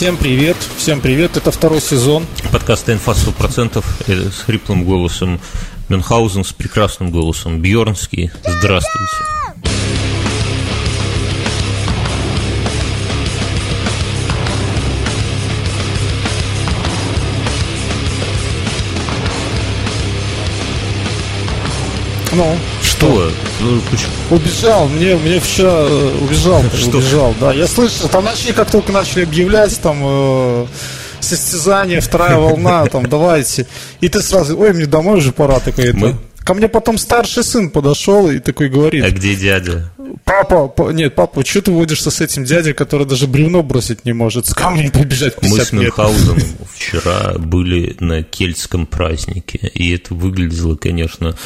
Всем привет, всем привет, это второй сезон. Подкаста «Инфа 100%» э, с хриплым голосом Мюнхгаузен, с прекрасным голосом Бьернский. Здравствуйте. Ну, Что? Ну, убежал, мне, мне вчера э, убежал, Что? убежал, да. Я слышал, там начали, как только начали объявлять, там, э, состязание, вторая волна, там, давайте. И ты сразу, ой, мне домой уже пора, такой. Мы? Ко мне потом старший сын подошел и такой говорит, А где дядя? папа, па- нет, папа, что ты водишься с этим дядей, который даже бревно бросить не может, с камнем побежать Мы 50 с метров. Мюнхгаузеном вчера были на кельтском празднике, и это выглядело, конечно,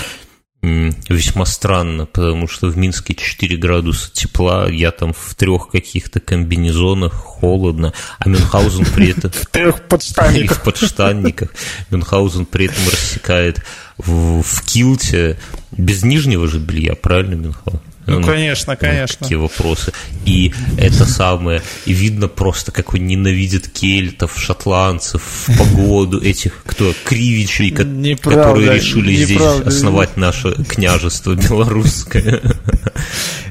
весьма странно, потому что в Минске 4 градуса тепла, я там в трех каких-то комбинезонах, холодно, а Мюнхгаузен при этом... В трех подштанниках. в подштанниках. Мюнхгаузен при этом рассекает в, в килте без нижнего же белья, правильно, Мюнхгаузен? Ну, конечно, конечно. Такие вопросы. И это самое, и видно просто, как он ненавидит кельтов, шотландцев, погоду этих, кто, кривичей, ко- Неправда, которые решили здесь неправда. основать наше княжество белорусское.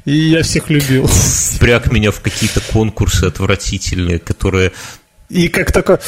И я всех любил. Впряг меня в какие-то конкурсы отвратительные, которые И как только,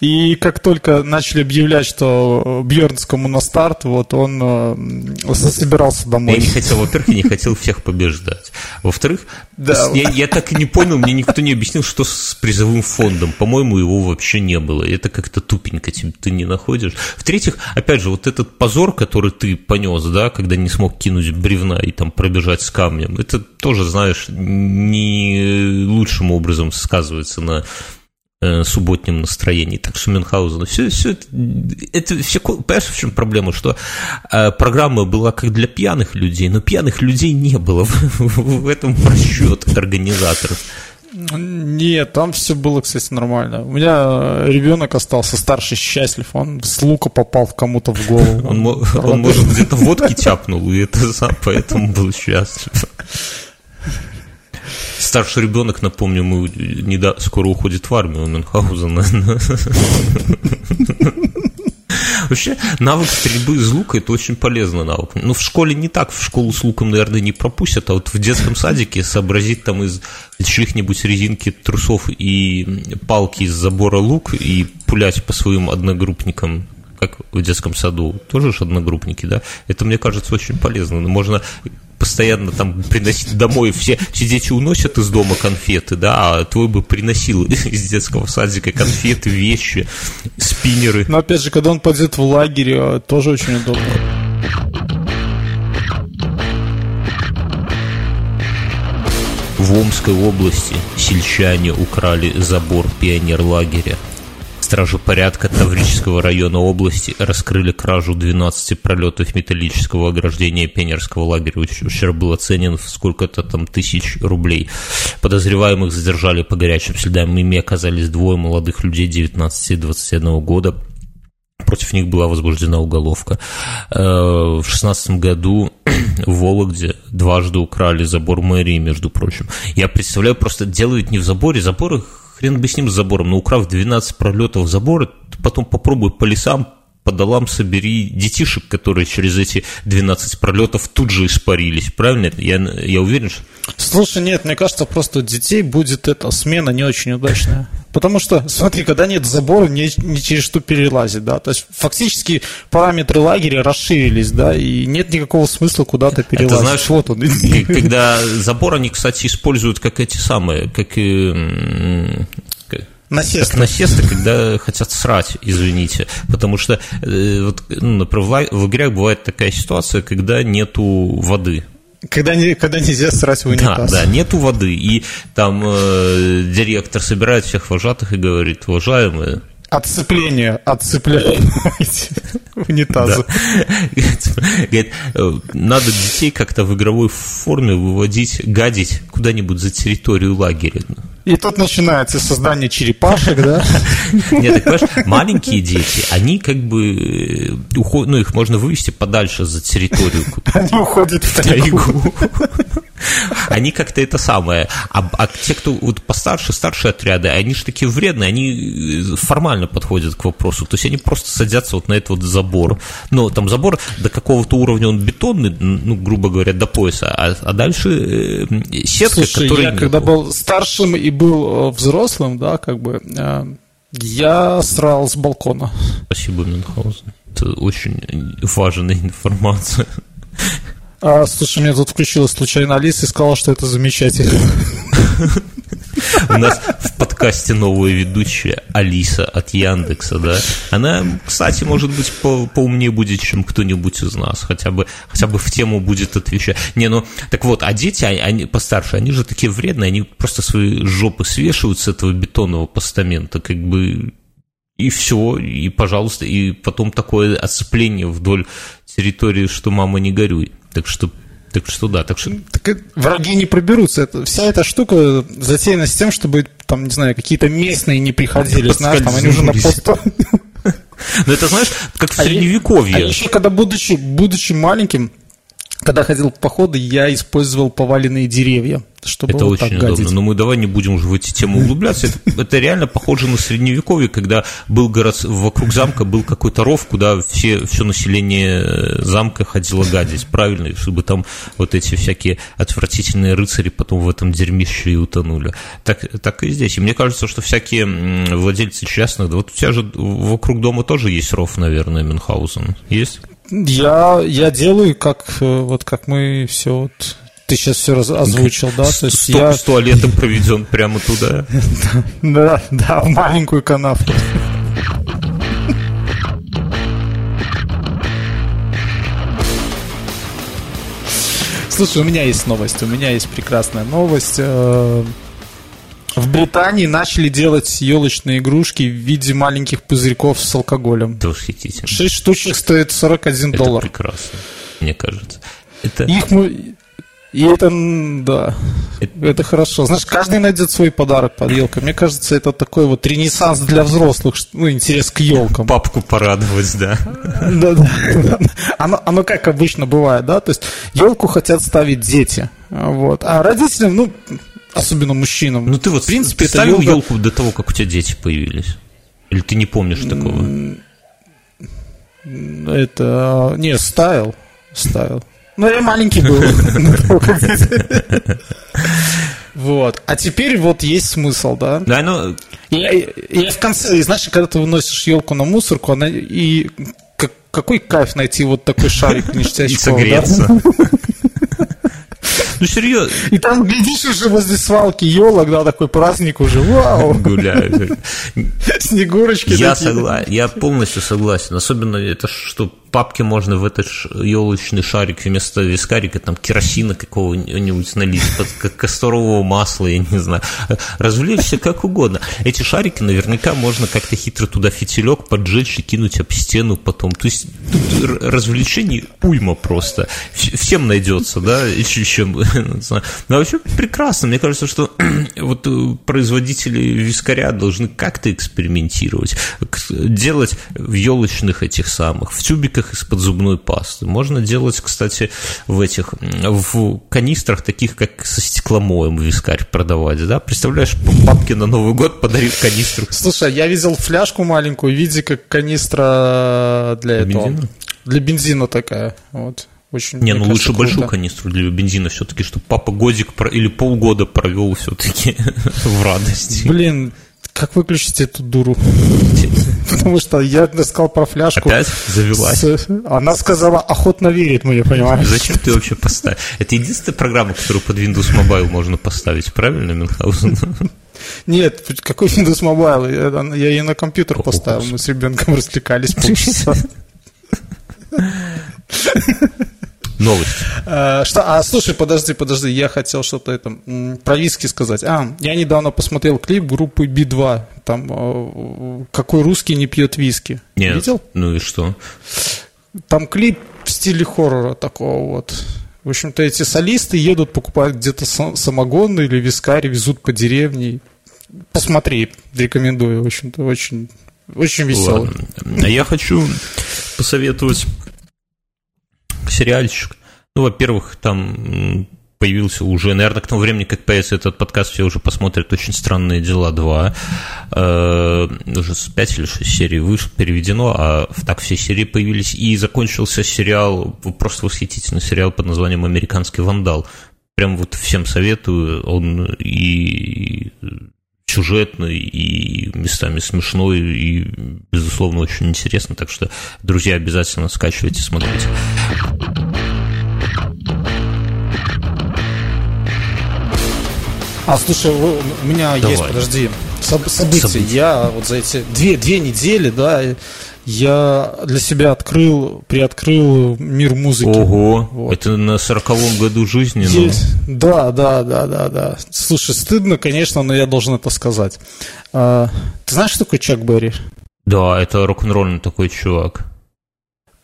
и как только начали объявлять, что Бьернскому на старт, вот он э, собирался Я домой. не хотел, во-первых, я не хотел всех побеждать. Во-вторых, Да. я, я так и не понял, мне никто не объяснил, что с призовым фондом. По-моему, его вообще не было. Это как-то тупенько ты не находишь. В-третьих, опять же, вот этот позор, который ты понес, да, когда не смог кинуть бревна и там пробежать с камнем, это тоже, знаешь, не лучшим образом сказывается на э, субботнем настроении. Так что Мюнхгаузен, все, все это, это все, понимаешь, в чем проблема, что э, программа была как для пьяных людей, но пьяных людей не было. В, в этом просчет организаторов. Нет, там все было, кстати, нормально. У меня ребенок остался старший счастлив, он с лука попал кому-то в голову. Он, мо- он может, где-то водки тяпнул, и это сам поэтому был счастлив. Старший ребенок, напомню, мы недо- скоро уходит в армию у Мюнхгаузена. Вообще, навык стрельбы из лука – это очень полезный навык. Ну, в школе не так, в школу с луком, наверное, не пропустят, а вот в детском садике сообразить там из чьих-нибудь резинки трусов и палки из забора лук и пулять по своим одногруппникам как в детском саду, тоже же одногруппники, да, это, мне кажется, очень полезно. Можно постоянно там приносить домой, все, все дети уносят из дома конфеты, да, а твой бы приносил из детского садика конфеты, вещи, спиннеры. Но опять же, когда он пойдет в лагерь, э, тоже очень удобно. В Омской области сельчане украли забор пионерлагеря. Стражи порядка Таврического района области раскрыли кражу 12 пролетов металлического ограждения пионерского лагеря. Ущерб был оценен в сколько-то там тысяч рублей. Подозреваемых задержали по горячим следам. Ими оказались двое молодых людей 19 и 21 года. Против них была возбуждена уголовка. Э, В шестнадцатом году в Вологде дважды украли забор мэрии, между прочим. Я представляю, просто делают не в заборе, заборы, хрен бы с ним с забором, но украв 12 пролетов забора, потом попробуй по лесам, по долам собери детишек, которые через эти 12 пролетов тут же испарились. Правильно? Я, я уверен, что... Слушай, нет, мне кажется, просто у детей будет эта смена не очень удачная. Потому что, смотри, когда нет забора, не, не через что перелазить, да. То есть фактически параметры лагеря расширились, да, и нет никакого смысла куда-то перелазить. знаешь, вот он. Когда забор они, кстати, используют как эти самые, как м, как- Насест. Как насесты, когда хотят срать, извините. Потому что, э, вот, ну, например, в ла- в лагерях бывает такая ситуация, когда нету воды. Когда, не, когда нельзя срать в Да, унитаз. да, нету воды. И там э, директор собирает всех вожатых и говорит, уважаемые, Отцепление, отцепляйте унитазы. Говорит, э, надо детей как-то в игровой форме выводить, гадить куда-нибудь за территорию лагеря. И тут начинается создание черепашек, да? Нет, так понимаешь, маленькие дети, они как бы э, ну, их можно вывести подальше за территорию Они уходят в тайгу. Они как-то это самое. А, а те, кто вот постарше, старшие отряды, они же такие вредные, они э, формально подходят к вопросу. То есть они просто садятся вот на этот вот забор. Но там забор до какого-то уровня он бетонный, ну, грубо говоря, до пояса, а, а дальше э, сетка, Слушай, которая... я когда был старшим и был э, взрослым, да, как бы, я срал с балкона. Спасибо, Мюнхгаузен. Это очень важная информация. А, слушай, мне тут включилась случайно Алиса и сказала, что это замечательно. У нас в подкасте новая ведущая Алиса от Яндекса, да. Она, кстати, может быть, по поумнее будет, чем кто-нибудь из нас. Хотя бы, хотя бы в тему будет отвечать. Не, ну, так вот, а дети, они постарше, они же такие вредные, они просто свои жопы свешивают с этого бетонного постамента, как бы и все, и пожалуйста, и потом такое оцепление вдоль территории, что мама не горюй. Так что так что да, так что... Так враги не проберутся. Это, вся эта штука затеяна с тем, чтобы, там, не знаю, какие-то местные не приходили, знаешь, там они уже на пост... Ну, это, знаешь, как в а Средневековье. А еще, когда, будучи, будучи маленьким, когда ходил в походы, я использовал поваленные деревья, чтобы Это вот очень так удобно. гадить. Но мы давай не будем уже в эти темы углубляться. Это, это реально похоже на средневековье, когда был город, вокруг замка был какой-то ров, куда все, все население замка ходило гадить, правильно, чтобы там вот эти всякие отвратительные рыцари потом в этом дерьмище и утонули. Так, так и здесь. И мне кажется, что всякие владельцы частных, вот у тебя же вокруг дома тоже есть ров, наверное, Мюнхгаузен. Есть? Я, я делаю, как э, вот как мы все вот ты сейчас все раз озвучил, да? То есть я... с туалетом проведен прямо туда. Да, да, в маленькую канавку. Слушай, у меня есть новость, у меня есть прекрасная новость. В Британии начали делать елочные игрушки в виде маленьких пузырьков с алкоголем. Это восхитительно. Шесть штучек стоит 41 это доллар. Это прекрасно, мне кажется. Это... Их мы... И это, да, это... это хорошо. Знаешь, каждый найдет свой подарок под елкой. Мне кажется, это такой вот ренессанс для взрослых, ну, интерес к елкам. Папку порадовать, да. Да, да. Оно, оно как обычно бывает, да, то есть елку хотят ставить дети, вот, а родителям, ну, особенно мужчинам. Ну ты вот в принципе ставил елка... елку до того, как у тебя дети появились? Или ты не помнишь такого? Это не ставил, ставил. Ну я маленький был. Вот. А теперь вот есть смысл, да? Да, ну... И, в конце, знаешь, когда ты выносишь елку на мусорку, она и какой кайф найти вот такой шарик ништячков, И согреться. Ну, серьезно. И там, глядишь, уже возле свалки елок, да, такой праздник уже, вау. Гуляют. Снегурочки Я согласен, я полностью согласен. Особенно это что папке можно в этот елочный шарик вместо вискарика там керосина какого-нибудь налить, под касторового масла, я не знаю, развлечься как угодно. Эти шарики наверняка можно как-то хитро туда фитилек поджечь и кинуть об стену потом. То есть тут развлечений уйма просто. Всем найдется, да, еще, еще но вообще прекрасно. Мне кажется, что вот э, производители вискаря должны как-то экспериментировать, делать в елочных этих самых, в тюбиках пакетиках из-под зубной пасты. Можно делать, кстати, в этих, в канистрах, таких как со стекломоем вискарь продавать, да? Представляешь, папке на Новый год подарил канистру. Слушай, я видел фляжку маленькую в виде как канистра для, этого. Бензина? Для бензина такая, вот. Очень, не, ну лучше круто. большую канистру для бензина все-таки, чтобы папа годик или полгода провел все-таки в радости. Блин, как выключить эту дуру? Потому что я сказал про фляжку. Опять завелась? Она сказала, охотно верит мне, понимаешь? Зачем ты вообще поставил? Это единственная программа, которую под Windows Mobile можно поставить, правильно, Мюнхгаузен? Нет, какой Windows Mobile? Я, ее на компьютер поставил, мы с ребенком развлекались полчаса. Новость. А, что? А, слушай, подожди, подожди, я хотел что-то это, про виски сказать. А, я недавно посмотрел клип группы B2, там а, «Какой русский не пьет виски». Нет. Видел? Ну и что? Там клип в стиле хоррора такого вот. В общем-то, эти солисты едут, покупают где-то самогон или вискарь, везут по деревне. Посмотри, рекомендую, в общем-то, очень, очень веселый. Ладно. Я хочу посоветовать сериальчик. Ну, во-первых, там появился уже, наверное, к тому времени, как появится этот подкаст, все уже посмотрят «Очень странные дела 2». Э, уже с 5 или 6 серий вышло, переведено, а так все серии появились. И закончился сериал, просто восхитительный сериал под названием «Американский вандал». Прям вот всем советую, он и сюжетный, и местами смешной, и, безусловно, очень интересно. Так что, друзья, обязательно скачивайте, смотрите. А, слушай, у меня Давай. есть, подожди, события. события. Я вот за эти две, две недели, да, я для себя открыл, приоткрыл мир музыки. Ого, вот. это на сороковом году жизни? Ну? Да, да, да, да, да. Слушай, стыдно, конечно, но я должен это сказать. А, ты знаешь, что такое Чак Берри? Да, это рок-н-ролльный такой чувак.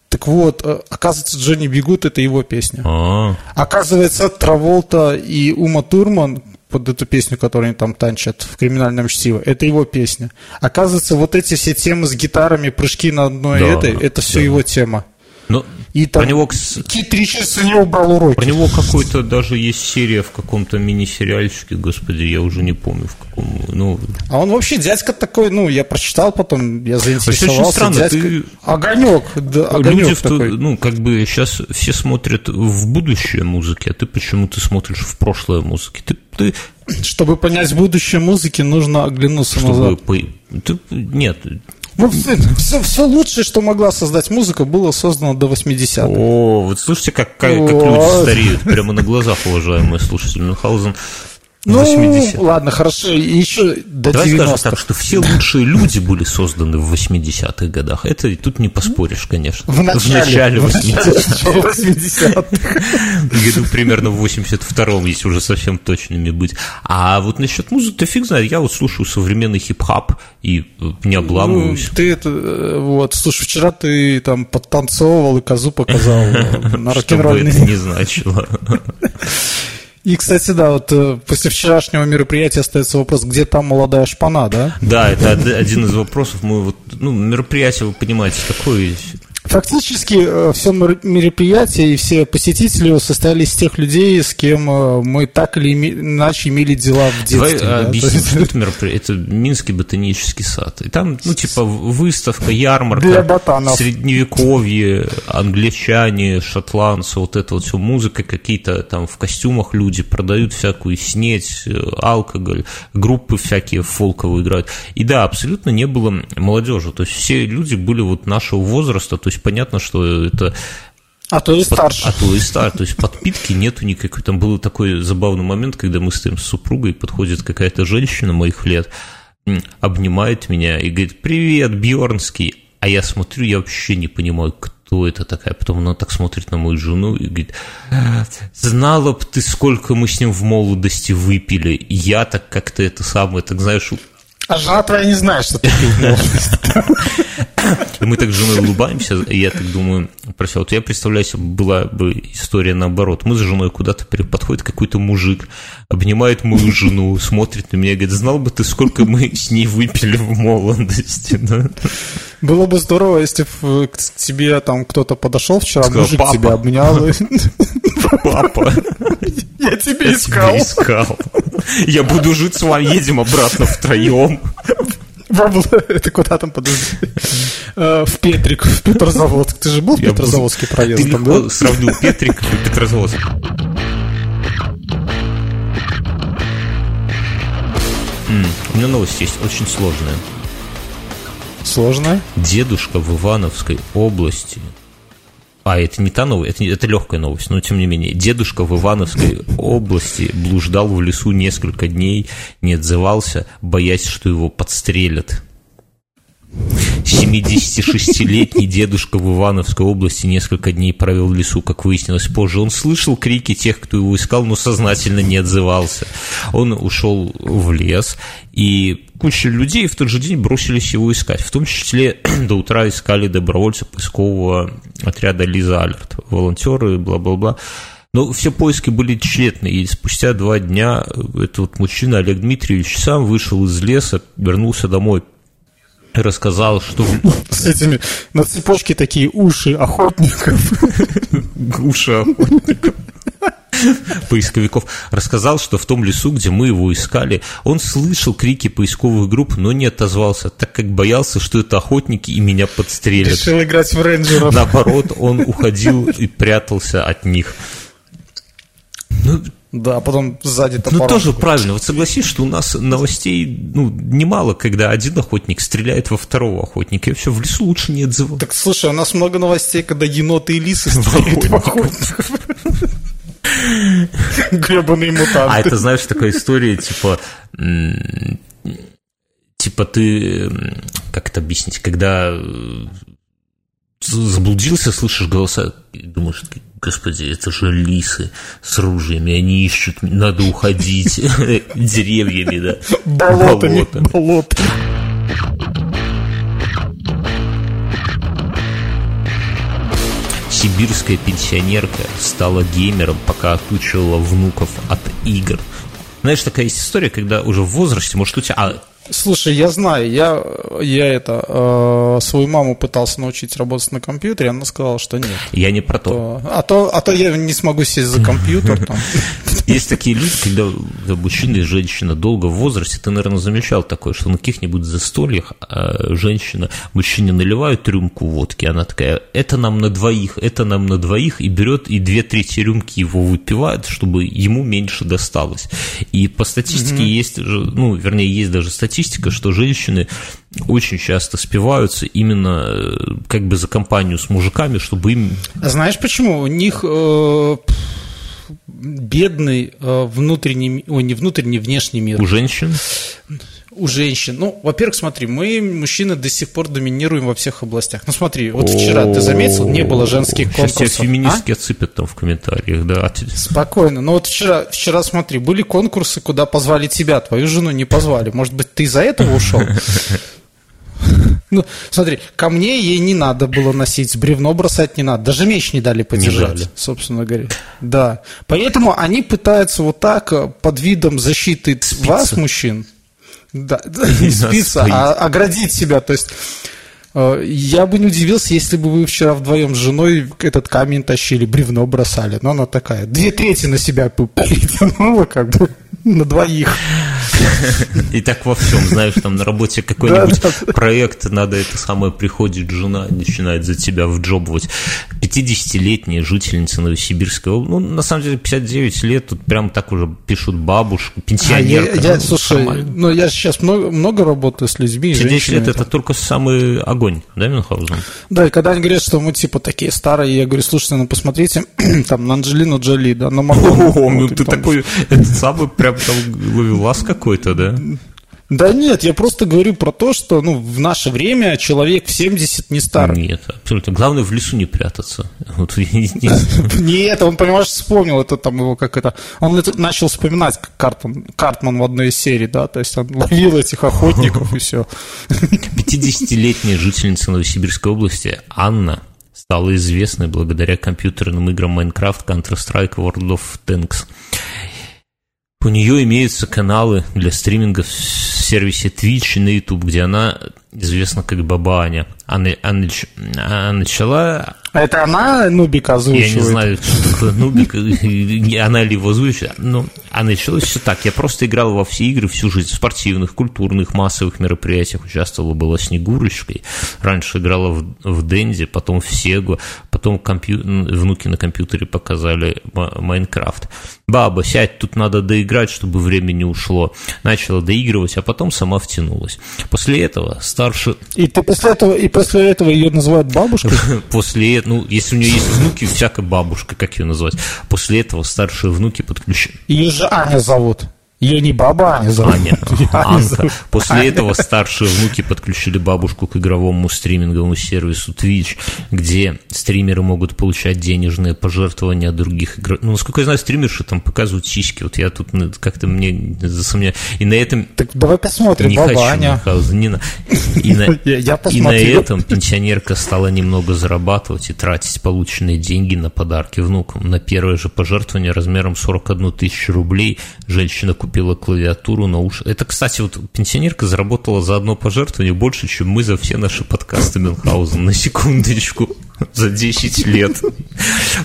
Так вот, э, оказывается, Джонни Бегут это его песня. А-а-а. Оказывается, Траволта и Ума Турман под эту песню, которую они там танчат в «Криминальном чтиво». Это его песня. Оказывается, вот эти все темы с гитарами, прыжки на одной да, этой, это все да. его тема. Ну, и там про него... Кит Ричардс у него брал уроки. Про него какой-то даже есть серия в каком-то мини-сериальчике, господи, я уже не помню в каком. Ну... А он вообще дядька такой, ну, я прочитал потом, я заинтересовался. Очень странно, дядька... ты... Огонек, да, огонек Люди, такой. ну, как бы сейчас все смотрят в будущее музыки, а ты почему-то смотришь в прошлое музыки. Ты, ты... Чтобы понять будущее музыки, нужно оглянуться Чтобы назад. По... Ты... Нет, ну, все, все лучшее, что могла создать музыка, было создано до 80-х. О, вот слушайте, как, как, как люди стареют, прямо на глазах, уважаемые слушатели. Мюнхгаузен ну, 80 ладно, хорошо, еще до Давай 90 скажем так, что все лучшие люди были созданы в 80-х годах. Это тут не поспоришь, конечно. В начале, в начале 80-х. Году примерно в 82-м, если уже совсем точными быть. А вот насчет музыки, фиг знает, я вот слушаю современный хип-хап и не обламываюсь. Ну, ты это, э, вот, слушай, вчера ты там подтанцовывал и козу показал на рок-н-ролльный. Это не значило. И, кстати, да, вот э, после вчерашнего мероприятия остается вопрос, где там молодая шпана, да? Да, это один из вопросов. Мы вот, ну, мероприятие, вы понимаете, такое Фактически э, все мероприятие и все посетители состояли из тех людей, с кем э, мы так или иначе имели дела в детстве. Давай да? объясним, что это мероприятие. Это Минский ботанический сад. И там, ну, типа, выставка, ярмарка, Для ботанов. средневековье, англичане, шотландцы, вот это вот все, музыка, какие-то там в костюмах люди продают всякую снеть, э, алкоголь, группы всякие фолковые играют. И да, абсолютно не было молодежи. То есть все люди были вот нашего возраста, то есть есть понятно, что это а то и старше. А то и старше. То есть подпитки нету никакой. Там был такой забавный момент, когда мы стоим с супругой, подходит какая-то женщина моих лет, обнимает меня и говорит, привет, Бьорнский. А я смотрю, я вообще не понимаю, кто это такая. Потом она так смотрит на мою жену и говорит, знала бы ты, сколько мы с ним в молодости выпили. Я так как-то это самое, так знаешь, а жена твоя не знает, что ты И мы так с женой улыбаемся, и я так думаю, про вот я представляю себе, была бы история наоборот. Мы с женой куда-то подходит какой-то мужик, обнимает мою жену, смотрит на меня и говорит, знал бы ты, сколько мы с ней выпили в молодости. Да? Было бы здорово, если бы к тебе там кто-то подошел вчера, Сказал, мужик папа. тебя обнял. Папа. Я тебя искал. Я искал. Я буду жить с вами, едем обратно втроем. Это куда там, подожди? Э, в Петрик, в Петрозаводск. Ты же был в Петрозаводске проездом, да? сравнил Петрик и Петрозаводск. У меня новость есть, очень сложная. Сложная? Дедушка в Ивановской области а, это не та новость, это, это легкая новость, но тем не менее. Дедушка в Ивановской области блуждал в лесу несколько дней, не отзывался, боясь, что его подстрелят. 76-летний дедушка в Ивановской области несколько дней провел в лесу, как выяснилось позже. Он слышал крики тех, кто его искал, но сознательно не отзывался. Он ушел в лес, и куча людей в тот же день бросились его искать. В том числе до утра искали добровольцы поискового отряда Лиза Алерт, волонтеры, бла-бла-бла. Но все поиски были тщетны, и спустя два дня этот вот мужчина Олег Дмитриевич сам вышел из леса, вернулся домой, рассказал, что... С этими на цепочке такие уши охотников. Уши охотников. поисковиков, рассказал, что в том лесу, где мы его искали, он слышал крики поисковых групп, но не отозвался, так как боялся, что это охотники и меня подстрелят. Решил играть в рейнджеров. Наоборот, он уходил и прятался от них. Ну, да, а потом сзади Ну, тоже правильно. Вот согласись, что у нас новостей ну, немало, когда один охотник стреляет во второго охотника, и все, в лесу лучше не отзывать. Так, слушай, у нас много новостей, когда еноты и лисы стреляют в охотников. Гребаные мутанты. А это, знаешь, такая история, типа, типа ты, как это объяснить, когда заблудился, слышишь голоса, думаешь, господи, это же лисы с ружьями, они ищут, надо уходить деревьями, да. Болотами, болотами. Сибирская пенсионерка стала геймером, пока отучивала внуков от игр. Знаешь, такая есть история, когда уже в возрасте, может, у тебя... А, Слушай, я знаю, я, я это, э, свою маму пытался научить работать на компьютере, она сказала, что нет. Я не про то. то а, то а то я не смогу сесть за компьютер. Там. Есть такие люди, когда мужчина и женщина долго в возрасте, ты, наверное, замечал такое, что на каких-нибудь застольях а женщина, мужчине наливают рюмку водки, она такая, это нам на двоих, это нам на двоих, и берет, и две трети рюмки его выпивает, чтобы ему меньше досталось. И по статистике mm есть, ну, вернее, есть даже статистика, статистика, что женщины очень часто спиваются именно э, как бы за компанию с мужиками, чтобы им... А знаешь почему? У них э, бедный э, внутренний, ой, не внутренний, внешний мир. У женщин? у женщин. Ну, во-первых, смотри, мы, мужчины, до сих пор доминируем во всех областях. Ну, смотри, вот вчера ты заметил, не было женских конкурсов. Сейчас феминистки а? отсыпят там в комментариях, да. Спокойно. Ну, вот вчера, вчера, смотри, были конкурсы, куда позвали тебя, твою жену не позвали. Может быть, ты из-за этого ушел? Ну, смотри, ко мне ей не надо было носить, бревно бросать не надо, даже меч не дали подержать, не дали. собственно говоря. Да. Поэтому они пытаются вот так э, под видом защиты Спица. вас, мужчин, да, не спиться, а оградить себя. То есть э, я бы не удивился, если бы вы вчера вдвоем с женой этот камень тащили, бревно бросали. Но она такая, две трети на себя перетянула, как бы на двоих. И так во всем, знаешь, там на работе какой-нибудь проект, надо это самое, приходит жена, начинает за тебя вджобывать. 50-летняя жительница Новосибирской области, ну, на самом деле, 59 лет, тут прям так уже пишут бабушка, пенсионерка. А я, я, ну, слушай, ну, я сейчас много, много работаю с людьми, 59 лет – это только самый огонь, да, Мюнхгаузен? Да, и когда они говорят, что мы, типа, такие старые, я говорю, слушайте, ну, посмотрите, там, на Анджелину Джоли, да, на Мадонну. О, ну, ты такой, этот самый прям там ловелас какой-то, да? Да нет, я просто говорю про то, что ну, в наше время человек в 70 не стар. Нет, абсолютно. Главное в лесу не прятаться. Вот, Нет, он, понимаешь, вспомнил это там его как это. Он начал вспоминать как Картман, Картман в одной из серий, да, то есть он ловил этих охотников и все. 50-летняя жительница Новосибирской области Анна стала известной благодаря компьютерным играм Minecraft, Counter-Strike, World of Tanks. У нее имеются каналы для стриминга в сервисе Twitch и на YouTube, где она известна как Баба Аня. А, а, а начала... Это она Нубик озвучивает? Я не знаю, что такое Нубик, она ли его озвучивает. Но, а началось все так. Я просто играл во все игры всю жизнь. В спортивных, культурных, массовых мероприятиях участвовала, была Снегурочкой. Раньше играла в, в Денди, потом в Сегу, потом компью... внуки на компьютере показали Майнкрафт. Баба, сядь, тут надо доиграть, чтобы время не ушло. Начала доигрывать, а потом сама втянулась. После этого старше... И ты после этого, и после этого ее называют бабушкой? После, ну, если у нее есть внуки, всякая бабушка, как ее назвать. После этого старшие внуки подключены. Ее же Аня зовут. Ее не баба Аня зовут. Аня, Анка. После этого старшие внуки подключили бабушку к игровому стриминговому сервису Twitch, где стримеры могут получать денежные пожертвования от других игроков. Ну, насколько я знаю, стримерши там показывают сиськи. Вот я тут ну, как-то мне засомневаюсь. И на этом... Так давай посмотрим, не баба хочу, Аня. Не на... И, на... и на этом пенсионерка стала немного зарабатывать и тратить полученные деньги на подарки внукам. На первое же пожертвование размером 41 тысячу рублей женщина купила купила клавиатуру, наушники. Это, кстати, вот пенсионерка заработала за одно пожертвование больше, чем мы за все наши подкасты Мюнхгаузен, на секундочку. за 10 лет.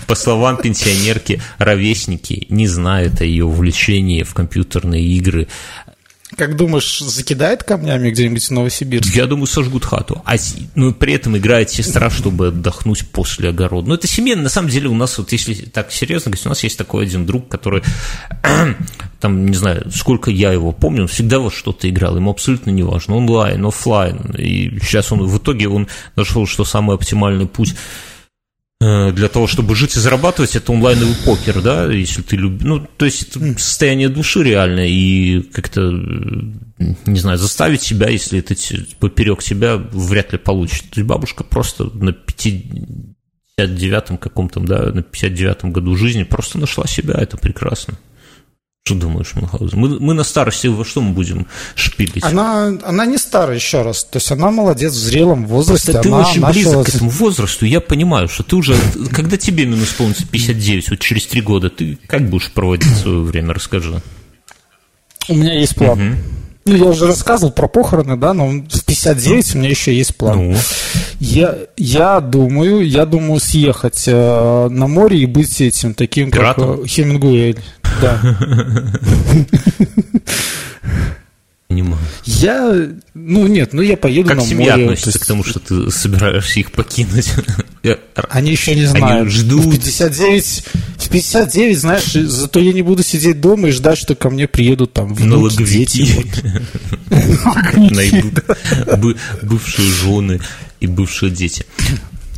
По словам пенсионерки, ровесники не знают о ее увлечении в компьютерные игры, как думаешь, закидает камнями где-нибудь в Новосибирске? Я думаю, сожгут хату. А ну, при этом играет сестра, чтобы отдохнуть после огорода. Ну, это семейно. На самом деле у нас, вот если так серьезно говорить, у нас есть такой один друг, который, там, не знаю, сколько я его помню, он всегда вот что-то играл. Ему абсолютно не важно. Онлайн, офлайн. И сейчас он, в итоге он нашел, что самый оптимальный путь для того, чтобы жить и зарабатывать, это онлайновый покер, да, если ты любишь, ну, то есть это состояние души реально, и как-то, не знаю, заставить себя, если это поперек себя, вряд ли получится. То есть бабушка просто на 59-м каком-то, да, на 59-м году жизни просто нашла себя, это прекрасно. Что думаешь, Мюнхгаузен? Мы, мы на старости во что мы будем шпилить? Она, она не старая, еще раз. То есть она молодец в зрелом возрасте. Просто ты она очень начала... близок к этому возрасту. Я понимаю, что ты уже... Когда тебе минус исполнится 59, вот через три года, ты как будешь проводить свое время? Расскажи. У меня есть план. Угу. Ну, я уже рассказывал про похороны, да, но в 59 у меня еще есть план. Ну. Я, я думаю, я думаю съехать э, на море и быть этим таким, Пиратом? как э, Хемингуэй. Да. Понимаю. Я, ну нет, ну я поеду как на семья море. относится есть... к тому, что ты собираешься их покинуть? Они еще не знают. Они ждут. В 59, в 59, знаешь, зато я не буду сидеть дома и ждать, что ко мне приедут там внуки, дети. Найдут бывшие жены и бывшие дети.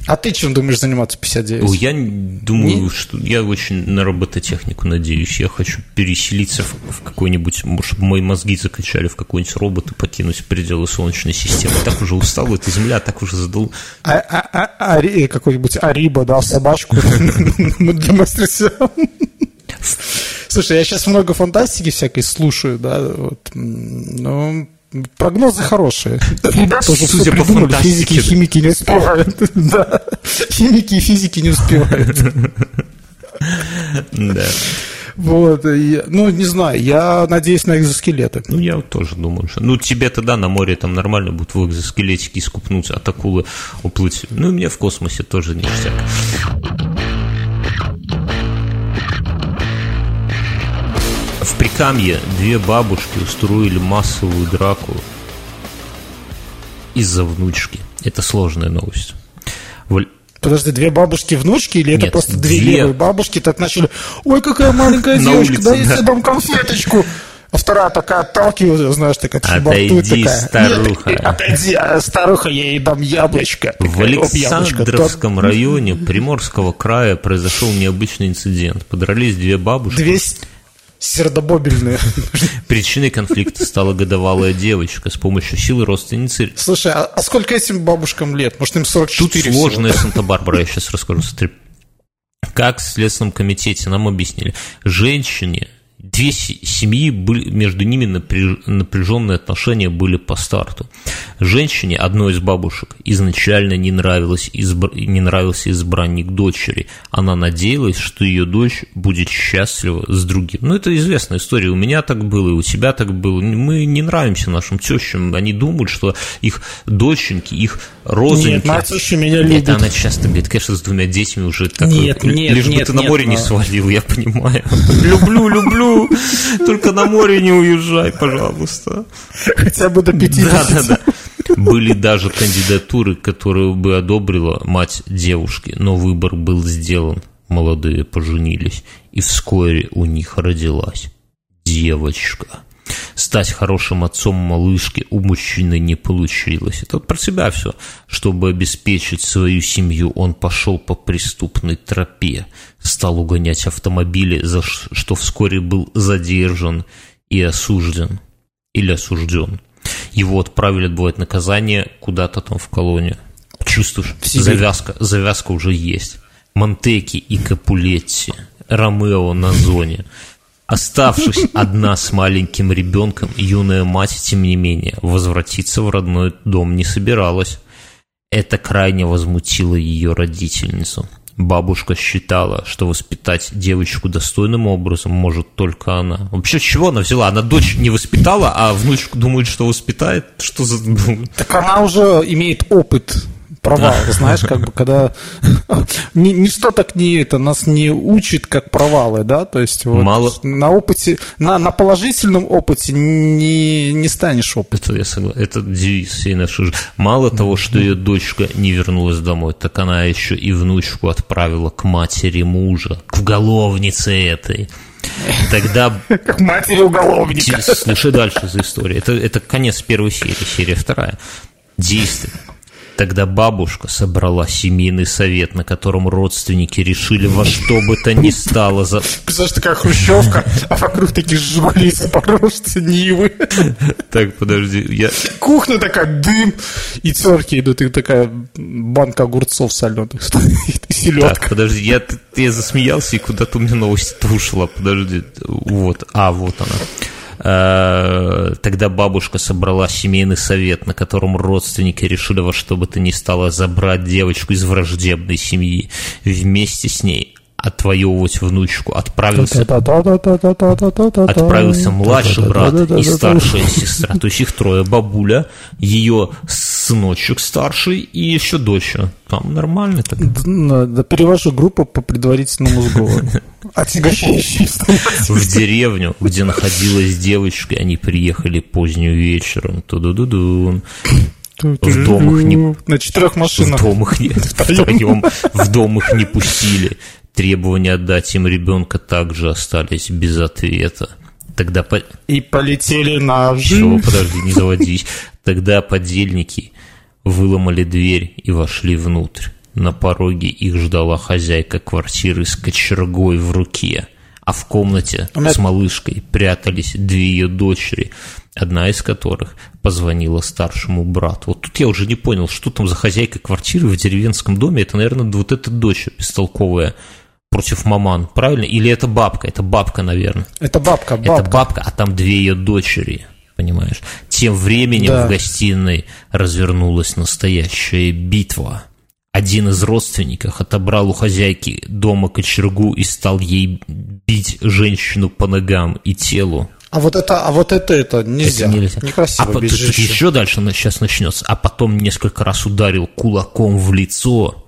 А ты чем думаешь заниматься 59? Я думаю, Не... что я очень на робототехнику надеюсь. Я хочу переселиться в, в какой-нибудь, может, мои мозги закачали в какой-нибудь робот и покинуть пределы Солнечной системы. Так уже устал, эта Земля так уже задул. А, а, а, а какой-нибудь Ариба, да, собачку мастер Слушай, я сейчас много фантастики всякой слушаю, да, вот, ну, Прогнозы хорошие. Тоже Судя по фантастике. Физики и химики не успевают. Да. Химики и физики не успевают. Да. Вот, ну, не знаю, я надеюсь на экзоскелеты. Ну, я вот тоже думаю, что... Ну, тебе тогда на море там нормально будет в экзоскелетике искупнуться, от акулы уплыть. Ну, и мне в космосе тоже ништяк. В Прикамье две бабушки устроили массовую драку из-за внучки. Это сложная новость. Подожди, две бабушки-внучки или Нет, это просто две, две левые бабушки так начали, ой, какая маленькая девочка, да я тебе дам конфеточку. А вторая такая отталкивает, знаешь, такая Отойди, такая. старуха. Нет, отойди, а старуха, я ей дам яблочко. В Александровском районе Приморского края произошел необычный инцидент. Подрались две бабушки. Две сердобобельные. Причиной конфликта стала годовалая девочка с помощью силы родственницы. Слушай, а, а сколько этим бабушкам лет? Может, им 44 Тут сложная Санта-Барбара, я сейчас расскажу. Смотри. Как в Следственном комитете нам объяснили, женщине две семьи были, между ними напряженные отношения были по старту. Женщине, одной из бабушек, изначально не, нравилось избр... не нравился избранник дочери. Она надеялась, что ее дочь будет счастлива с другим. Ну, это известная история. У меня так было, и у тебя так было. Мы не нравимся нашим тещам. Они думают, что их доченьки, их розоньки... Нет, теща меня любит. Это она часто говорит, конечно, с двумя детьми уже так... Нет, нет, Лишь нет, бы ты на нет, море но... не свалил, я понимаю. Люблю, люблю. Только на море не уезжай, пожалуйста. Хотя бы до 50. Да, да, да. Были даже кандидатуры, которые бы одобрила мать девушки, но выбор был сделан. Молодые поженились, и вскоре у них родилась девочка. Стать хорошим отцом малышки у мужчины не получилось. Это вот про себя все. Чтобы обеспечить свою семью, он пошел по преступной тропе, стал угонять автомобили, за что вскоре был задержан и осужден. Или осужден. Его отправили отбывать наказание куда-то там в колонию. Чувствуешь, завязка, завязка уже есть. Монтеки и Капулетти, Ромео на зоне – Оставшись одна с маленьким ребенком, юная мать, тем не менее, возвратиться в родной дом не собиралась. Это крайне возмутило ее родительницу. Бабушка считала, что воспитать девочку достойным образом может только она. Вообще, чего она взяла? Она дочь не воспитала, а внучку думает, что воспитает? Что за... Так она уже имеет опыт провал, знаешь, как бы, когда ничто так не это, нас не учит, как провалы, да, то есть вот Мало... на опыте, на, на положительном опыте не, не станешь опытом. Это я согласен, это девиз всей нашей жизни. Мало того, что ее дочка не вернулась домой, так она еще и внучку отправила к матери мужа, к уголовнице этой. Тогда... Как матери уголовника. Слушай дальше за историю. Это, это конец первой серии, серия вторая. Действие. Тогда бабушка собрала семейный совет, на котором родственники решили во что бы то ни стало за... Представляешь, такая хрущевка, а вокруг такие жигули, запорожцы, нивы. Так, подожди, я... Кухня такая, дым, и терки идут, и такая банка огурцов соленых селедка. Так, подожди, я, я засмеялся, и куда-то у меня новость ушла, подожди, вот, а, вот она. Э, тогда бабушка собрала семейный совет, на котором родственники решили во что бы то ни стало забрать девочку из враждебной семьи. Вместе с ней отвоевывать внучку. Отправился, отправился младший брат и старшая сестра. То есть их трое. Бабуля, ее сыночек старший и еще дочь. Там нормально так. Да, перевожу группу по предварительному сговору. Отягощающий В деревню, где находилась девочка, они приехали поздним вечером. Ту-ду-ду-дун. В дом их не... На четырех машинах. В дом их не... Втроем. В дом их не пустили. Требования отдать им ребенка также остались без ответа. Тогда по... И полетели на Чего, подожди, не заводись. Тогда подельники выломали дверь и вошли внутрь. На пороге их ждала хозяйка квартиры с кочергой в руке, а в комнате меня... с малышкой прятались две ее дочери, одна из которых позвонила старшему брату. Вот тут я уже не понял, что там за хозяйка квартиры в деревенском доме. Это, наверное, вот эта дочь бестолковая против маман, правильно? Или это бабка? Это бабка, наверное. Это бабка, бабка. Это бабка, а там две ее дочери, понимаешь? Тем временем да. в гостиной развернулась настоящая битва. Один из родственников отобрал у хозяйки дома кочергу и стал ей бить женщину по ногам и телу. А вот это, а вот это, это нельзя. Это нельзя. Некрасиво, а тут, тут еще дальше сейчас начнется. А потом несколько раз ударил кулаком в лицо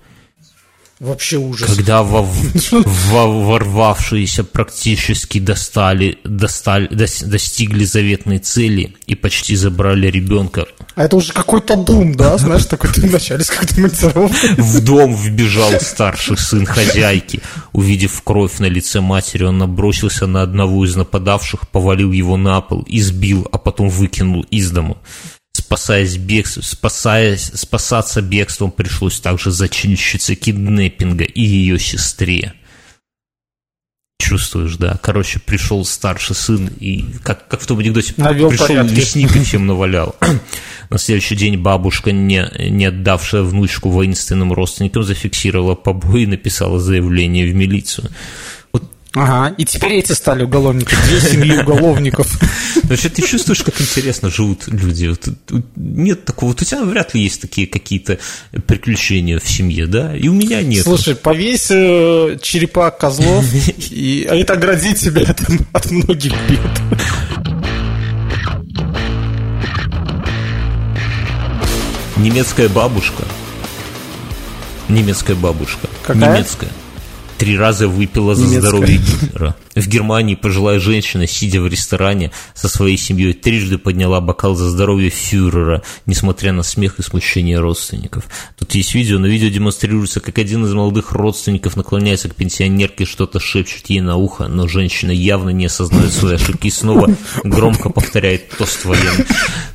Вообще ужас. Когда во, во, ворвавшиеся практически достали, достали, достигли заветной цели и почти забрали ребенка. А это уже какой-то дум, да? Знаешь, такой ты вначале с какой-то монтировкой. В дом вбежал старший сын хозяйки. Увидев кровь на лице матери, он набросился на одного из нападавших, повалил его на пол, избил, а потом выкинул из дому спасаясь бегством, спасаясь, спасаться бегством пришлось также зачинщице киднеппинга и ее сестре. Чувствуешь, да? Короче, пришел старший сын и, как, как в том анекдоте, Навел пришел порядки. лесник и всем навалял. На следующий день бабушка, не, не отдавшая внучку воинственным родственникам, зафиксировала побои и написала заявление в милицию. Ага, и теперь эти стали уголовники, две семьи уголовников. Вообще, ты чувствуешь, как интересно живут люди? Вот, нет такого, вот у тебя вряд ли есть такие какие-то приключения в семье, да? И у меня нет. Слушай, повесь э, черепа козлов, и а это оградит тебя от, от многих бед. Немецкая бабушка. Немецкая бабушка. Какая? Немецкая три раза выпила за Немецкая. здоровье Гитлера. В Германии пожилая женщина, сидя в ресторане со своей семьей, трижды подняла бокал за здоровье фюрера, несмотря на смех и смущение родственников. Тут есть видео, на видео демонстрируется, как один из молодых родственников наклоняется к пенсионерке, что-то шепчет ей на ухо, но женщина явно не осознает свои ошибки и снова громко повторяет тост военный.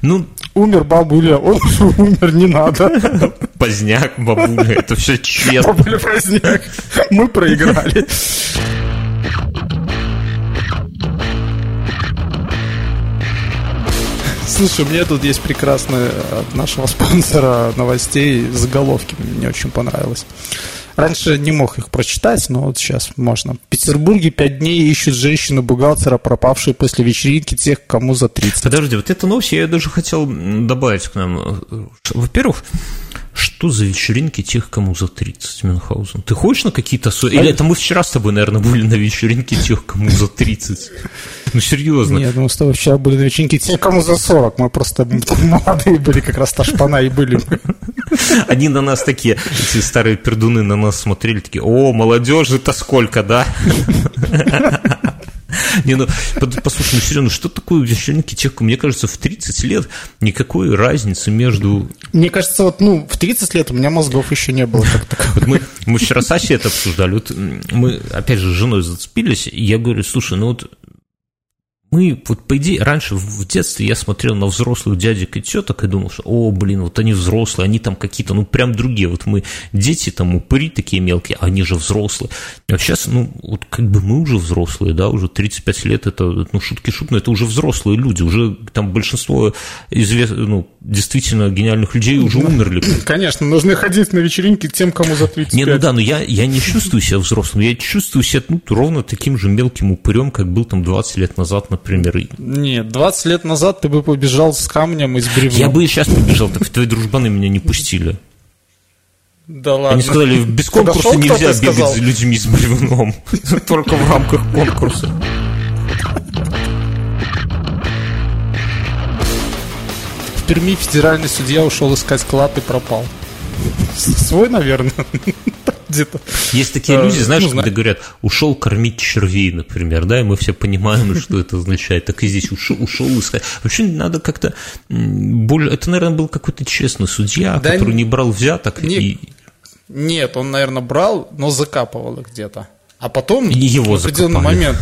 Ну, Умер бабуля, он умер, не надо. поздняк, бабуля, это все честно. Бабуля праздник. Мы проиграли. Слушай, у меня тут есть прекрасная от нашего спонсора новостей заголовки. Мне очень понравилось. Раньше не мог их прочитать, но вот сейчас можно. В Петербурге пять дней ищут женщину-бухгалтера, пропавшую после вечеринки тех, кому за 30. Подожди, вот эта новость я даже хотел добавить к нам. Во-первых, Что за вечеринки тех, кому за 30, Мюнхгаузен? Ты ходишь на какие-то... Или это мы вчера с тобой, наверное, были на вечеринке тех, кому за 30? Ну, серьезно. Нет, мы с тобой вчера были на вечеринке тех, кому за 40. Мы просто молодые были, как раз та шпана и были. Они на нас такие, эти старые пердуны на нас смотрели, такие, о, молодежи-то сколько, да? Не, ну, послушай, ну, серьезно, что такое вечеринки тех, мне кажется, в 30 лет никакой разницы между... Мне кажется, вот, ну, в 30 лет у меня мозгов еще не было. Вот мы, мы вчера с Асей это обсуждали, вот мы, опять же, с женой зацепились, и я говорю, слушай, ну вот мы, вот по идее, раньше в детстве я смотрел на взрослых дядек и теток и думал, что, о, блин, вот они взрослые, они там какие-то, ну, прям другие. Вот мы дети там, упыри такие мелкие, а они же взрослые. А сейчас, ну, вот как бы мы уже взрослые, да, уже 35 лет, это, ну, шутки шут, но это уже взрослые люди, уже там большинство известных, ну, действительно гениальных людей уже умерли. Конечно, нужно ходить на вечеринки тем, кому за 35. Не, ну да, но я, я не чувствую себя взрослым, я чувствую себя, ну, ровно таким же мелким упырем, как был там 20 лет назад, например. Нет, 20 лет назад ты бы побежал с камнем из бревна. Я бы и сейчас побежал, так твои дружбаны меня не пустили. Да ладно. Они сказали, без конкурса нельзя бегать за людьми с бревном. Только в рамках конкурса. В Перми федеральный судья ушел искать клад и пропал. Свой, наверное где-то. Есть такие люди, э, знаешь, ну, когда говорят, ушел кормить червей, например, да, и мы все понимаем, что это означает. Так и здесь ушел, ушел искать. Вообще надо как-то более... Это, наверное, был какой-то честный судья, да который не брал взяток не, и... Нет, он, наверное, брал, но закапывал их где-то. А потом, и его в определенный закопали. момент,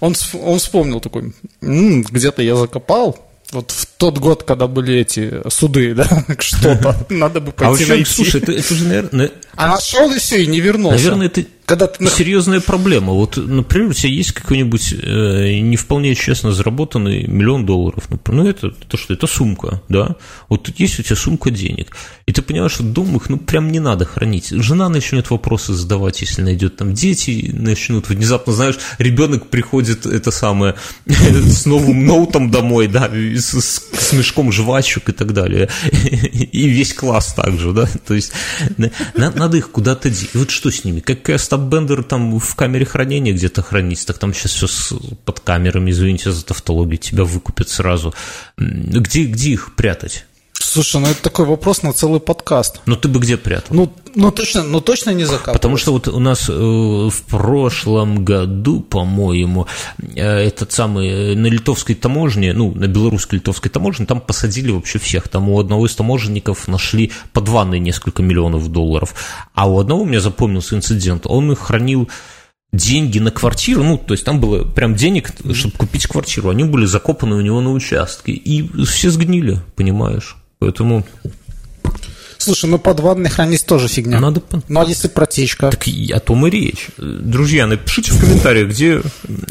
он, он вспомнил такой, где-то я закопал, вот в тот год, когда были эти суды, да, что-то, надо бы пойти а найти. Слушай, это, это же, наверное... А нашел и все, и не вернулся. Наверное, это когда ты... серьезная проблема. Вот, например, у тебя есть какой-нибудь э, не вполне честно заработанный миллион долларов. Например. Ну, это, это что? Это сумка, да? Вот тут есть у тебя сумка денег. И ты понимаешь, что дома их, ну, прям не надо хранить. Жена начнет вопросы задавать, если найдет там дети, начнут внезапно, знаешь, ребенок приходит, это самое, с новым ноутом домой, да, с, мешком жвачек и так далее. И весь класс также, да? То есть надо их куда-то деть. И вот что с ними? Как Бендер там в камере хранения где-то хранить, так там сейчас все под камерами, извините за тавтологию, тебя выкупят сразу. Где, где их прятать? Слушай, ну это такой вопрос на целый подкаст. Ну ты бы где прятал? Ну, ну точно, ну точно не закапывал. Потому что вот у нас э, в прошлом году, по-моему, э, этот самый э, на литовской таможне, ну на белорусской литовской таможне, там посадили вообще всех. Там у одного из таможенников нашли под ванной несколько миллионов долларов, а у одного у меня запомнился инцидент. Он их хранил деньги на квартиру, ну, то есть там было прям денег, чтобы купить квартиру, они были закопаны у него на участке, и все сгнили, понимаешь? Поэтому... Слушай, ну под ванной хранить тоже фигня. Надо... Ну а если протечка? Так о том и речь. Друзья, напишите в комментариях, где...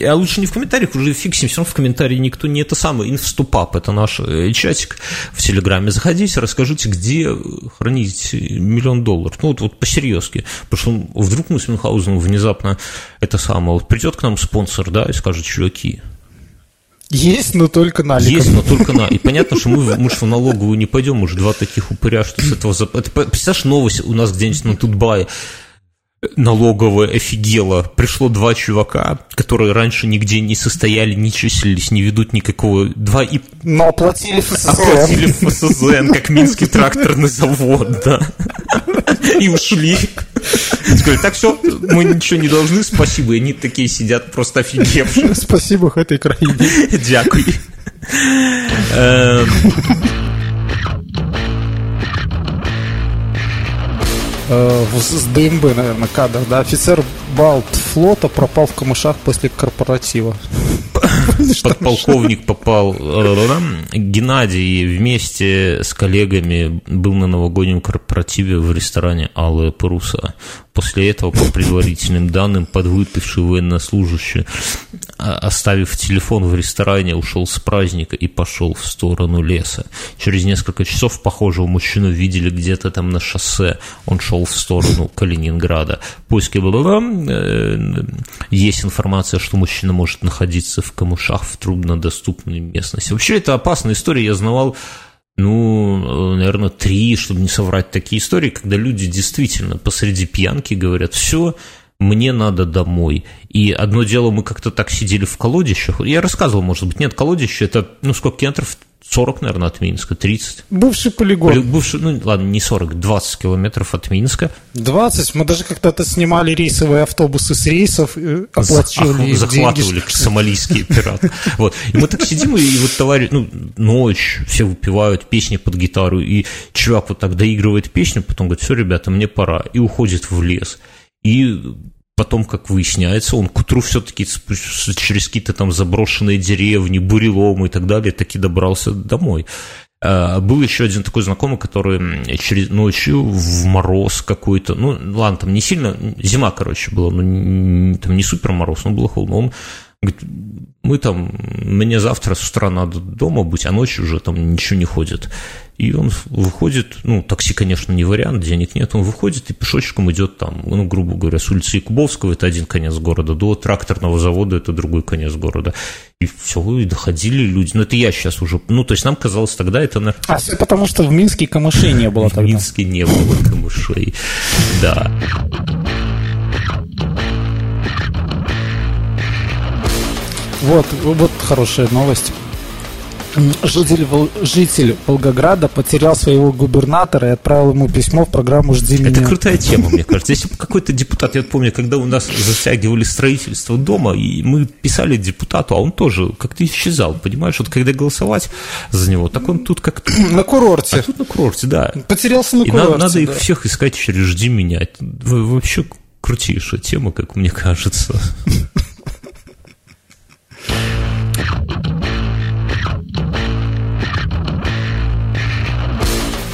А лучше не в комментариях, уже фиксим, все равно в комментарии никто не это самое. Инфступап, это наш э, чатик в Телеграме. Заходите, расскажите, где хранить миллион долларов. Ну вот, вот по-серьезки. Потому что вдруг мы с Мюнхгаузеном внезапно это самое... Вот придет к нам спонсор, да, и скажет, чуваки, есть, но только наликом. Есть, но только на. И понятно, что мы, мы же в налоговую не пойдем, уже два таких упыря, что с этого... Это, представляешь, новость у нас где-нибудь на Тутбае налоговая офигела. Пришло два чувака, которые раньше нигде не состояли, не числились, не ведут никакого... Два и... Но оплатили ФСЗН. Оплатили ФСЗН, как Минский тракторный завод, да. И ушли. Сказали, так все, мы ничего не должны, спасибо. И они такие сидят просто офигевшие. Спасибо этой краине. Дякую. Эм, Э, с ДМБ, наверное, кадр, да, офицер Балт флота пропал в камышах после корпоратива. Подполковник попал, Геннадий вместе с коллегами был на новогоднем корпоративе в ресторане Алая Паруса. После этого, по предварительным данным, подвыпивший военнослужащий, а, оставив телефон в ресторане, ушел с праздника и пошел в сторону леса. Через несколько часов похожего мужчину видели где-то там на шоссе. Он шел в сторону Калининграда. Поиски была э, Есть информация, что мужчина может находиться в камушах в труднодоступной местности. Вообще, это опасная история. Я знавал ну, наверное, три, чтобы не соврать такие истории, когда люди действительно посреди пьянки говорят, все, мне надо домой. И одно дело, мы как-то так сидели в колодищах. Я рассказывал, может быть, нет, колодище это, ну, сколько километров? 40, наверное, от Минска, 30. Бывший полигон. Бывший, ну, ладно, не 40, 20 километров от Минска. 20? Мы даже как-то снимали рейсовые автобусы с рейсов, э, оплачивали Зах, Захватывали сомалийские пираты. Вот. И мы так сидим, и вот товарищ, ну, ночь, все выпивают песни под гитару, и чувак вот так доигрывает песню, потом говорит, все, ребята, мне пора, и уходит в лес. И потом, как выясняется, он к утру все-таки через какие-то там заброшенные деревни, буреломы и так далее, таки добрался домой. А, был еще один такой знакомый, который через ночью в мороз какой-то, ну, ладно, там не сильно, зима, короче, была, ну, там не супер мороз, но было холодно, он говорит, мы там, мне завтра с утра надо дома быть, а ночью уже там ничего не ходит. И он выходит, ну, такси, конечно, не вариант, денег нет, он выходит и пешочком идет там, ну, грубо говоря, с улицы Якубовского, это один конец города, до тракторного завода, это другой конец города. И все, и доходили люди. Ну, это я сейчас уже, ну, то есть нам казалось тогда это... На... А все потому, что в Минске камышей не было тогда. В Минске не было камышей, да. Вот, вот хорошая новость житель, житель Волгограда потерял своего губернатора и отправил ему письмо в программу «Жди меня». Это крутая тема, мне кажется. Если бы какой-то депутат, я помню, когда у нас затягивали строительство дома, и мы писали депутату, а он тоже как-то исчезал, понимаешь? Вот когда голосовать за него, так он тут как-то... На курорте. А тут на курорте, да. Потерялся на и курорте, И надо, да. их всех искать через «Жди меня». Вообще крутейшая тема, как мне кажется.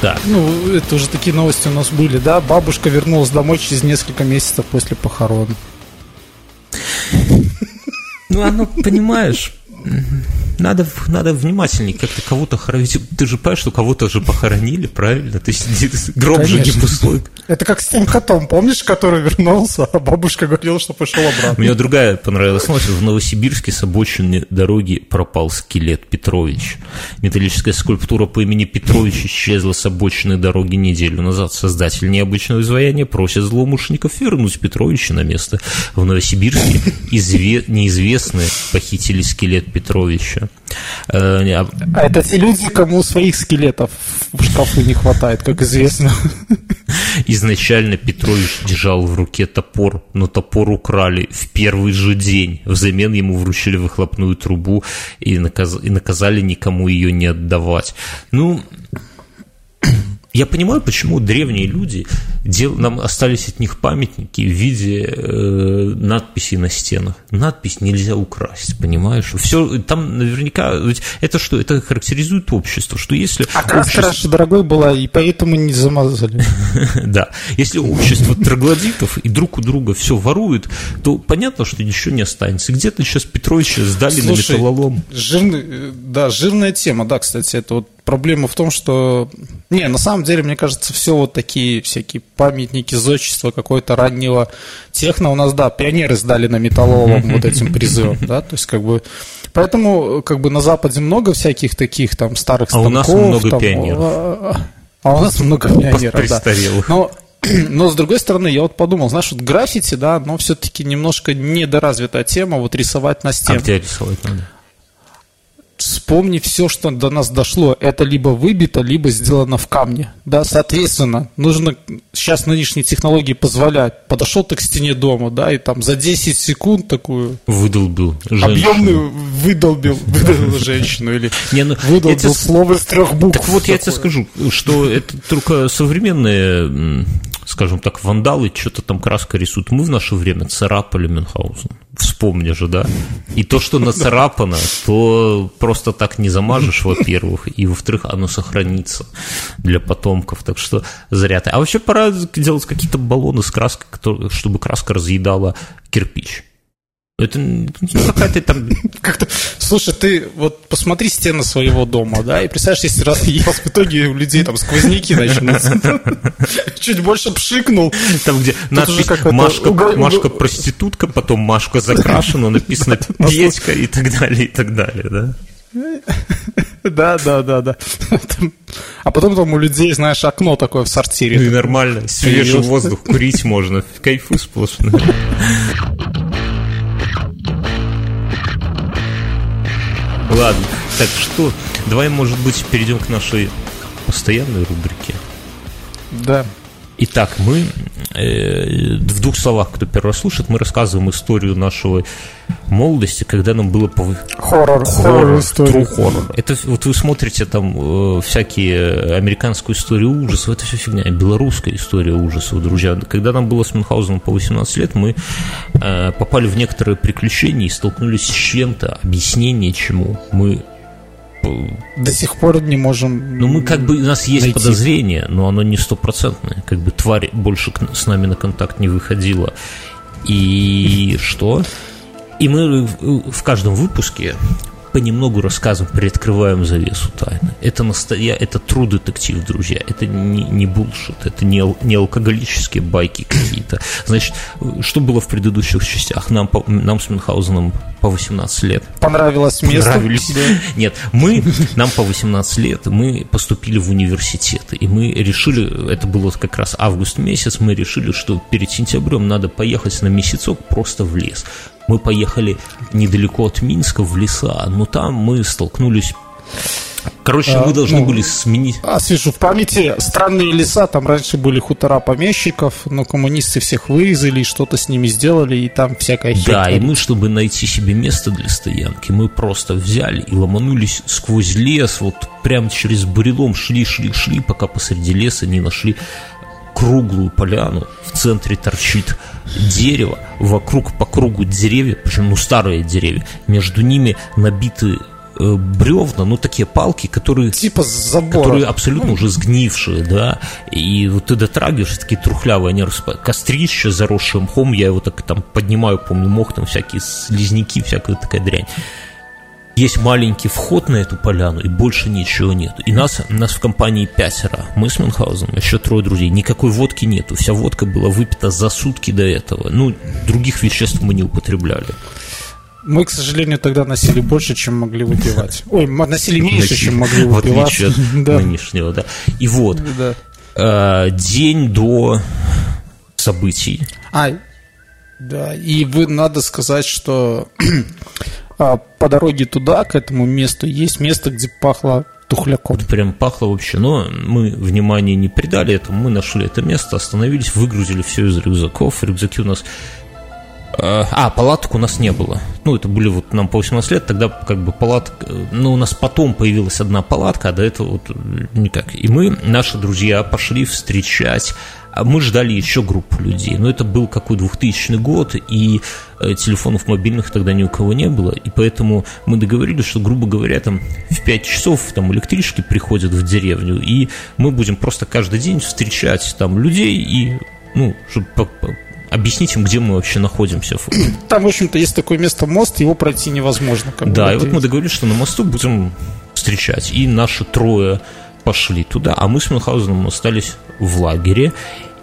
Да. Ну, это уже такие новости у нас были, да? Бабушка вернулась домой через несколько месяцев после похорон. Ну, оно, понимаешь, надо, надо внимательнее как-то кого-то хоронить. Ты же понимаешь, что кого-то же похоронили, правильно? Ты гроб Конечно. же не пустой. Это как с тем котом, помнишь, который вернулся, а бабушка говорила, что пошел обратно. Мне другая понравилась новость. В Новосибирске с обочины дороги пропал скелет Петрович. Металлическая скульптура по имени Петрович исчезла с обочины дороги неделю назад. Создатель необычного изваяния просит злоумышленников вернуть Петровича на место. В Новосибирске изве... неизвестные похитили скелет Петровича. Э, а, а это те люди, кому своих скелетов в шкафу не хватает, как известно. Изначально Петрович держал в руке топор, но топор украли в первый же день. Взамен ему вручили выхлопную трубу и, наказ... и наказали никому ее не отдавать. Ну, я понимаю, почему древние люди, дел, нам остались от них памятники в виде э, надписей на стенах. Надпись нельзя украсть, понимаешь? Все, там наверняка, ведь это что, это характеризует общество, что если... А общество... дорогой была, и поэтому не замазали. Да, если общество троглодитов и друг у друга все ворует, то понятно, что ничего не останется. Где-то сейчас Петровича сдали на металлолом. Жирный, да, жирная тема, да, кстати, это вот проблема в том, что... Не, на самом деле, мне кажется, все вот такие всякие памятники зодчества какой-то раннего техно у нас, да, пионеры сдали на металлолом вот этим призывом, да, то есть как бы... Поэтому как бы на Западе много всяких таких там старых станков. А у нас много там, пионеров. А, а у нас много пионеров, да. Но но, с другой стороны, я вот подумал, знаешь, вот граффити, да, но все-таки немножко недоразвитая тема, вот рисовать на стенах. А где рисовать надо? Вспомни все, что до нас дошло. Это либо выбито, либо сделано в камне. Да, соответственно, нужно сейчас нынешние технологии позволяют. Подошел ты к стене дома, да, и там за 10 секунд такую... Выдолбил женщину. Объемную выдолбил, выдолбил женщину или Не, ну, выдолбил тебе... слово из трех букв. Так вот я тебе скажу, что это только современные скажем так, вандалы что-то там краской рисуют. Мы в наше время царапали Мюнхгаузен. Вспомни же, да? И то, что нацарапано, то просто так не замажешь, во-первых, и, во-вторых, оно сохранится для потомков. Так что зря ты. А вообще пора делать какие-то баллоны с краской, чтобы краска разъедала кирпич. Это ну, какая-то там... Как-то... Слушай, ты вот посмотри стены своего дома, да, и представляешь, если раз в итоге у людей там сквозняки начнутся. Чуть больше пшикнул. Там, где надпись Машка, Машка проститутка, потом Машка закрашена, написано Петька и так далее, и так далее, да? Да, да, да, да. А потом там у людей, знаешь, окно такое в сортире. Ну и нормально, свежий воздух курить можно, кайфу сплошно. Ладно, так что, давай, может быть, перейдем к нашей постоянной рубрике. Да. Итак, мы э, в двух словах, кто первый раз слушает, мы рассказываем историю нашего молодости, когда нам было по... хоррор, хоррор, true horror. Это вот вы смотрите там э, всякие американскую историю ужасов, это все фигня, белорусская история ужасов, друзья. Когда нам было с Мюнхгаузеном по 18 лет, мы э, попали в некоторые приключения и столкнулись с чем-то, объяснение чему. Мы до сих пор не можем. Ну, мы как бы у нас есть найти. подозрение, но оно не стопроцентное. Как бы тварь больше с нами на контакт не выходила. И что? И мы в каждом выпуске понемногу рассказываем, приоткрываем завесу тайны. Это, настоя... это true детектив, друзья. Это не, не bullshit, это не, не алкоголические байки какие-то. Значит, что было в предыдущих частях? Нам, по... нам с Мюнхгаузеном по 18 лет. Понравилось место? Понравились. Нет, мы, нам по 18 лет, мы поступили в университет, и мы решили, это было как раз август месяц, мы решили, что перед сентябрем надо поехать на месяцок просто в лес. Мы поехали недалеко от Минска в леса, но там мы столкнулись Короче, мы а, должны ну, были сменить... Освежу в памяти, странные леса, там раньше были хутора помещиков, но коммунисты всех вырезали, что-то с ними сделали, и там всякая херня. Да, и мы, чтобы найти себе место для стоянки, мы просто взяли и ломанулись сквозь лес, вот прям через бурелом шли, шли, шли, пока посреди леса не нашли круглую поляну, в центре торчит дерево, вокруг по кругу деревья, причем ну старые деревья, между ними набиты э, бревна, ну такие палки, которые типа забора. которые абсолютно ну. уже сгнившие, да, и вот ты дотрагиваешься, такие трухлявые, они распад... кострище заросшее мхом, я его так там поднимаю, помню, мох там всякие слизняки, всякая такая дрянь есть маленький вход на эту поляну, и больше ничего нет. И нас, нас в компании пятеро. Мы с Мюнхгаузеном, еще трое друзей. Никакой водки нету. Вся водка была выпита за сутки до этого. Ну, других веществ мы не употребляли. Мы, к сожалению, тогда носили больше, чем могли выпивать. Ой, носили меньше, чем могли выпивать. От нынешнего, да. И вот, э, день до событий. А, да, и вы, надо сказать, что а по дороге туда, к этому месту, есть место, где пахло тухляком. Вот прям пахло вообще, но мы внимания не придали этому, мы нашли это место, остановились, выгрузили все из рюкзаков, рюкзаки у нас а, а, палаток у нас не было. Ну, это были вот нам по 18 лет, тогда как бы палатка... Ну, у нас потом появилась одна палатка, а до этого вот никак. И мы, наши друзья, пошли встречать мы ждали еще группу людей. Но это был какой 2000 год, и э, телефонов мобильных тогда ни у кого не было. И поэтому мы договорились, что, грубо говоря, там в 5 часов там электрички приходят в деревню, и мы будем просто каждый день встречать там людей и ну, чтобы объяснить им, где мы вообще находимся. Там, в общем-то, есть такое место мост, его пройти невозможно. да, и вот мы договорились, что на мосту будем встречать. И наши трое пошли туда, а мы с Мюнхгаузеном остались в лагере.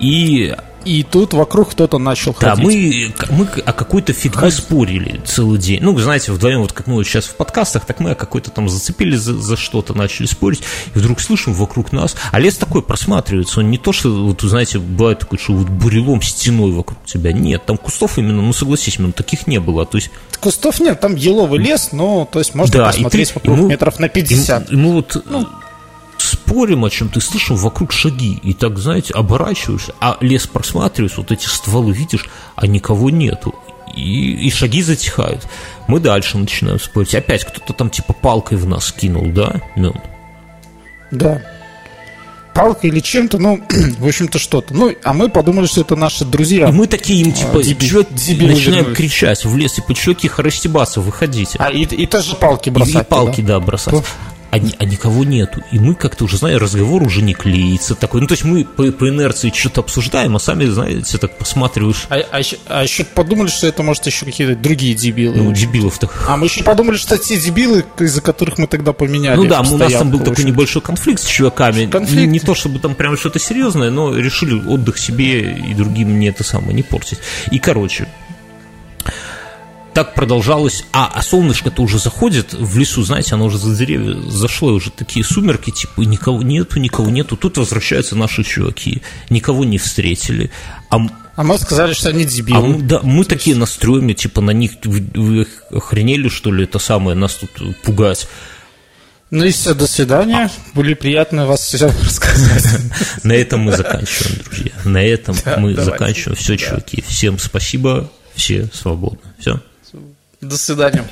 И и тут вокруг кто-то начал ходить. Да, мы, мы о какой-то фигне Ходить. спорили целый день. Ну, знаете, вдвоем, вот как мы вот сейчас в подкастах, так мы о какой-то там зацепили за, за что-то, начали спорить, и вдруг слышим вокруг нас, а лес такой просматривается, он не то, что, вот, знаете, бывает такой, что вот бурелом стеной вокруг тебя, нет, там кустов именно, ну, согласись, именно таких не было, то есть... Кустов нет, там еловый лес, но, то есть, можно да, посмотреть ты, вокруг мы, метров на 50. И, и мы вот... Ну, спорим о чем, ты слышишь вокруг шаги, и так, знаете, оборачиваешься, а лес просматриваешь, вот эти стволы видишь, а никого нету. И, и шаги затихают. Мы дальше начинаем спорить. Опять кто-то там типа палкой в нас кинул, да, Мён? Да. Палкой или чем-то, ну, в общем-то, что-то. Ну, а мы подумали, что это наши друзья. И мы такие им, типа, а, дебил, дебил, начинаем вернулись. кричать в лес, типа, что тихо расстебаться, выходите. А, и, и тоже палки бросать. И, и палки, да, да бросать а, а никого нету. И мы как-то уже, знаете, разговор уже не клеится такой. Ну, то есть мы по, по инерции что-то обсуждаем, а сами, знаете, так посматриваешь. А, а, а еще подумали, что это, может, еще какие-то другие дебилы. Ну, дебилов так. А мы еще подумали, что те дебилы, из-за которых мы тогда поменяли. Ну да, у нас там был такой небольшой конфликт с чуваками. Конфликт. Не, не то, чтобы там прям что-то серьезное, но решили отдых себе и другим не это самое не портить. И, короче, так продолжалось, а, а солнышко-то уже заходит в лесу, знаете, оно уже за деревья зашло, уже такие сумерки, типа, никого нету, никого нету, тут возвращаются наши чуваки, никого не встретили, а а мы сказали, что они дебилы. А мы, да, мы такие настроены, типа, на них, вы, вы охренели, что ли, это самое, нас тут пугать. Ну и все, до свидания. Были приятно вас все рассказать. На этом мы заканчиваем, друзья. На этом мы заканчиваем. Все, чуваки. Всем спасибо. Все свободны. Все. До свидания.